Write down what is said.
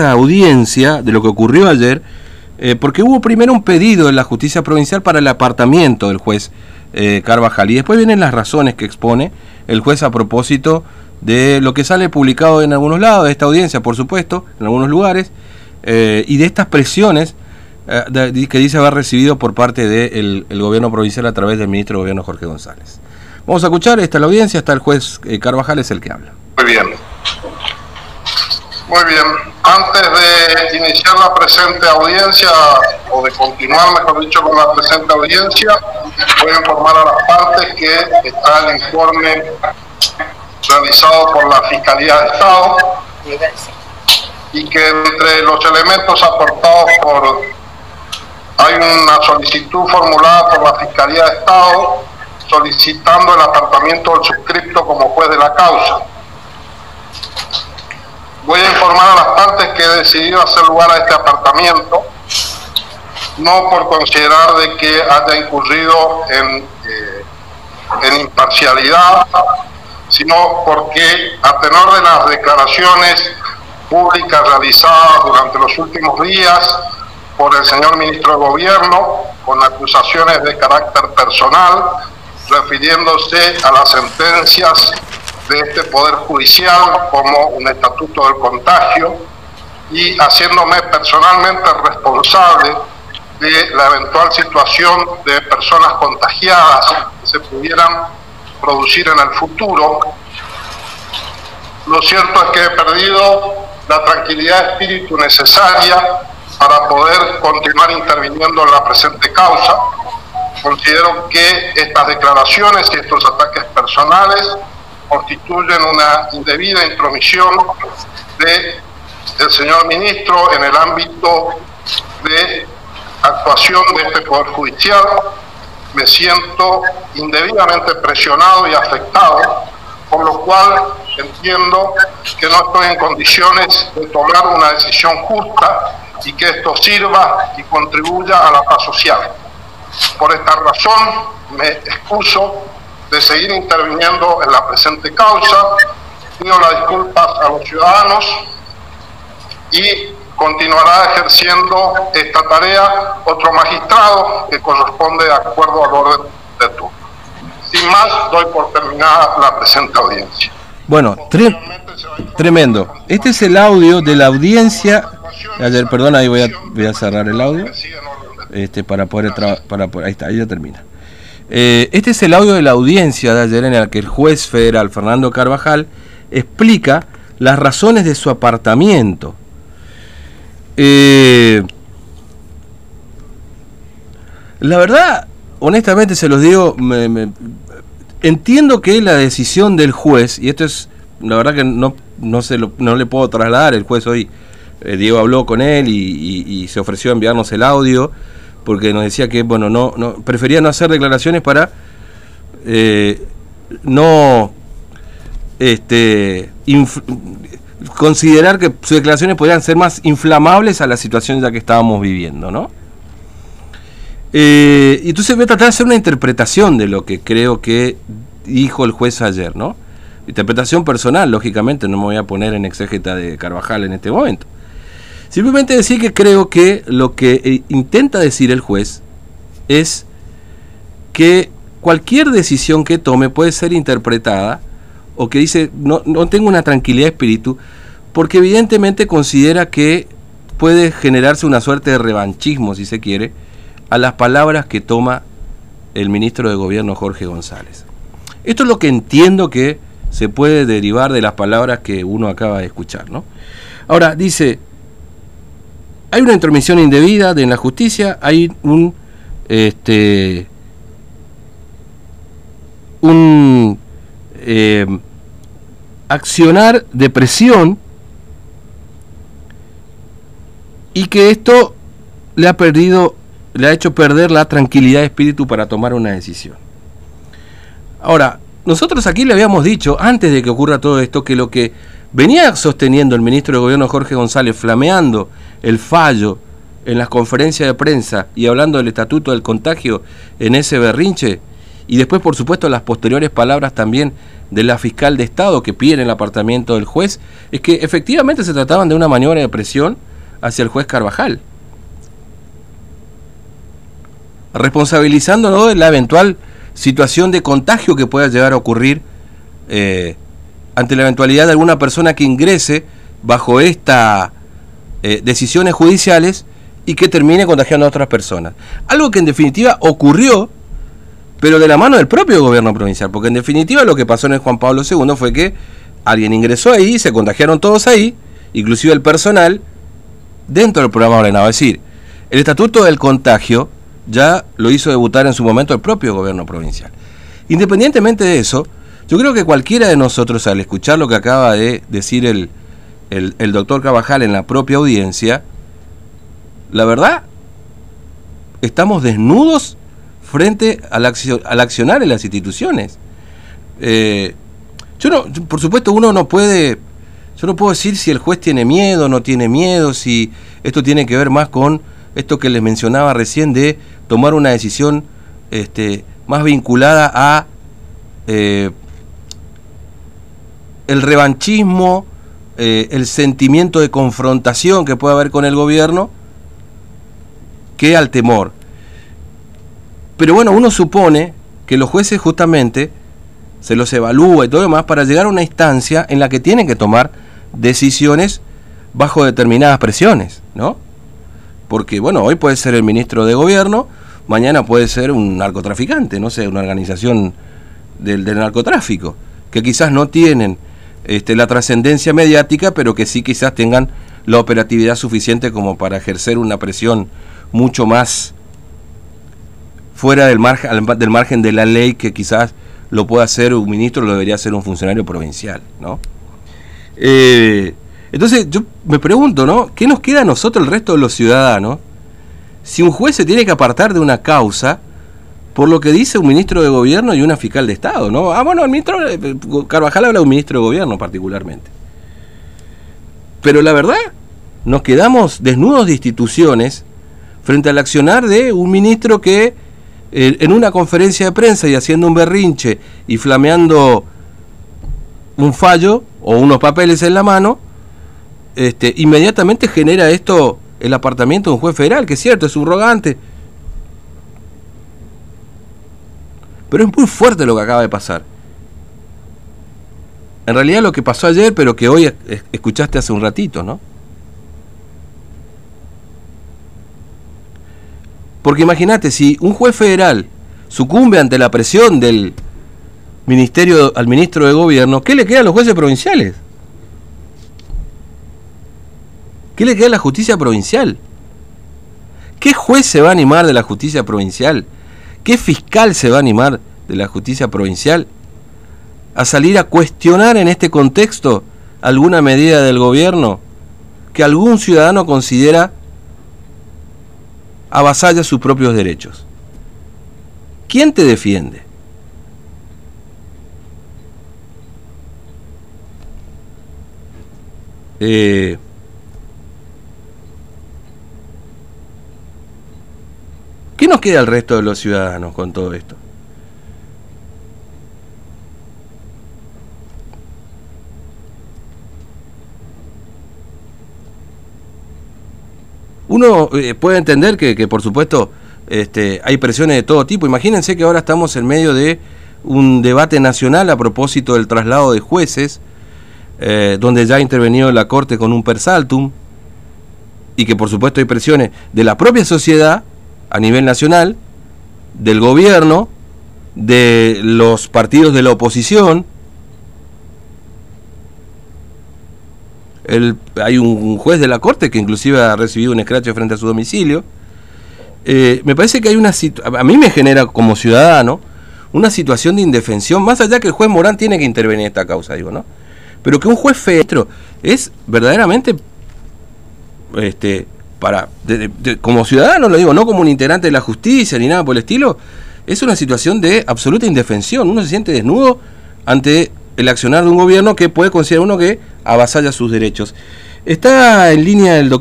esa audiencia, de lo que ocurrió ayer, eh, porque hubo primero un pedido en la justicia provincial para el apartamiento del juez eh, Carvajal y después vienen las razones que expone el juez a propósito de lo que sale publicado en algunos lados, de esta audiencia, por supuesto, en algunos lugares, eh, y de estas presiones que dice haber recibido por parte del gobierno provincial a través del ministro de Gobierno Jorge González. Vamos a escuchar, esta la audiencia, está el juez Carvajal, es el que habla. Muy bien. Muy bien. Antes de iniciar la presente audiencia, o de continuar, mejor dicho, con la presente audiencia, voy a informar a las partes que está el informe realizado por la Fiscalía de Estado y que entre los elementos aportados por... Hay una solicitud formulada por la Fiscalía de Estado solicitando el apartamiento del suscripto como juez de la causa Voy a informar a las partes que he decidido hacer lugar a este apartamiento, no por considerar de que haya incurrido en, eh, en imparcialidad, sino porque a tenor de las declaraciones públicas realizadas durante los últimos días por el señor ministro de Gobierno, con acusaciones de carácter personal, refiriéndose a las sentencias de este Poder Judicial como un estatuto del contagio y haciéndome personalmente responsable de la eventual situación de personas contagiadas que se pudieran producir en el futuro. Lo cierto es que he perdido la tranquilidad de espíritu necesaria para poder continuar interviniendo en la presente causa. Considero que estas declaraciones y estos ataques personales constituyen una indebida intromisión de, del señor ministro en el ámbito de actuación de este Poder Judicial. Me siento indebidamente presionado y afectado, por lo cual entiendo que no estoy en condiciones de tomar una decisión justa y que esto sirva y contribuya a la paz social. Por esta razón me excuso de seguir interviniendo en la presente causa. Pido las disculpas a los ciudadanos y continuará ejerciendo esta tarea otro magistrado que corresponde de acuerdo al orden de turno. Sin más, doy por terminada la presente audiencia. Bueno, tremendo. Este es el audio de la audiencia. Ayer, perdón, ahí voy a, cerrar el audio. Este, para poder para ahí está, ahí ya termina. Eh, este es el audio de la audiencia de ayer en el que el juez federal Fernando Carvajal explica las razones de su apartamiento. Eh, la verdad, honestamente se los digo, entiendo que la decisión del juez, y esto es, la verdad que no, no, se no le puedo trasladar, el juez hoy, eh, Diego habló con él y se ofreció a enviarnos el audio porque nos decía que bueno no, no prefería no hacer declaraciones para eh, no este considerar que sus declaraciones podrían ser más inflamables a la situación ya que estábamos viviendo, ¿no? Eh, entonces voy a tratar de hacer una interpretación de lo que creo que dijo el juez ayer, ¿no? Interpretación personal, lógicamente, no me voy a poner en exégeta de Carvajal en este momento. Simplemente decir que creo que lo que eh, intenta decir el juez es que cualquier decisión que tome puede ser interpretada o que dice no, no tengo una tranquilidad de espíritu porque evidentemente considera que puede generarse una suerte de revanchismo, si se quiere, a las palabras que toma el ministro de Gobierno Jorge González. Esto es lo que entiendo que se puede derivar de las palabras que uno acaba de escuchar, ¿no? Ahora, dice, hay una intromisión indebida de en la justicia, hay un este un eh, accionar de presión y que esto le ha perdido, le ha hecho perder la tranquilidad de espíritu para tomar una decisión. Ahora, nosotros aquí le habíamos dicho, antes de que ocurra todo esto, que lo que venía sosteniendo el ministro de Gobierno Jorge González, flameando el fallo en las conferencias de prensa y hablando del estatuto del contagio en ese berrinche, y después, por supuesto, las posteriores palabras también de la fiscal de Estado que pide el apartamento del juez, es que efectivamente se trataban de una maniobra de presión hacia el juez Carvajal. Responsabilizándolo de la eventual situación de contagio que pueda llegar a ocurrir eh, ante la eventualidad de alguna persona que ingrese bajo estas eh, decisiones judiciales y que termine contagiando a otras personas. Algo que en definitiva ocurrió pero de la mano del propio gobierno provincial, porque en definitiva lo que pasó en Juan Pablo II fue que alguien ingresó ahí, se contagiaron todos ahí, inclusive el personal, dentro del programa ordenado. Es decir, el estatuto del contagio ya lo hizo debutar en su momento el propio gobierno provincial. Independientemente de eso, yo creo que cualquiera de nosotros al escuchar lo que acaba de decir el, el, el doctor Cabajal en la propia audiencia, la verdad, estamos desnudos frente al, al accionar en las instituciones. Eh, yo no, por supuesto, uno no puede, yo no puedo decir si el juez tiene miedo, no tiene miedo, si esto tiene que ver más con esto que les mencionaba recién de tomar una decisión este, más vinculada a eh, el revanchismo, eh, el sentimiento de confrontación que puede haber con el gobierno, que al temor. Pero bueno, uno supone que los jueces justamente se los evalúa y todo lo demás para llegar a una instancia en la que tienen que tomar decisiones bajo determinadas presiones, ¿no? Porque, bueno, hoy puede ser el ministro de gobierno, mañana puede ser un narcotraficante, no sé, una organización del, narcotráfico, que quizás no tienen este, la trascendencia mediática, pero que sí quizás tengan la operatividad suficiente como para ejercer una presión mucho más fuera del margen, de la ley que quizás lo pueda hacer un ministro, lo debería hacer un funcionario provincial, ¿no? Eh, entonces yo me pregunto, ¿no? ¿Qué nos queda a nosotros, el resto de los ciudadanos, si un juez se tiene que apartar de una causa por lo que dice un ministro de gobierno y una fiscal de Estado, ¿no? Ah, bueno, el ministro eh, Carvajal habla de un ministro de gobierno particularmente. Pero la verdad, nos quedamos desnudos de instituciones frente al accionar de un ministro que en una conferencia de prensa y haciendo un berrinche y flameando un fallo o unos papeles en la mano, este, inmediatamente genera esto el apartamiento de un juez federal, que es cierto, es subrogante. Pero es muy fuerte lo que acaba de pasar. En realidad lo que pasó ayer, pero que hoy escuchaste hace un ratito, ¿no? Porque imagínate, si un juez federal sucumbe ante la presión del ministerio al ministro de gobierno, ¿qué le queda a los jueces provinciales? ¿Qué le queda a la justicia provincial? ¿Qué juez se va a animar de la justicia provincial? ¿Qué fiscal se va a animar de la justicia provincial a salir a cuestionar en este contexto alguna medida del gobierno que algún ciudadano considera avasalla sus propios derechos. ¿Quién te defiende? Eh, ¿Qué nos queda al resto de los ciudadanos con todo esto? Uno eh, puede entender que, por supuesto este, hay presiones de todo tipo. Imagínense que ahora estamos en medio de un debate nacional a propósito del traslado de jueces, eh, donde ya ha intervenido la Corte con un persaltum, y que por supuesto hay presiones de la propia sociedad a nivel nacional, del gobierno, de los partidos de la oposición, hay un juez de la corte que inclusive ha recibido un escrache frente a su domicilio. Eh, me parece que hay una a mí me genera como ciudadano una situación de indefensión, más allá que el juez Morán tiene que intervenir en esta causa, digo, ¿no? Pero que un juez federal es verdaderamente este para como ciudadano lo digo, no como un integrante de la justicia ni nada por el estilo, es una situación de absoluta indefensión, uno se siente desnudo ante el accionar de un gobierno que puede considerar uno que avasalla sus derechos. Está en línea el doctor.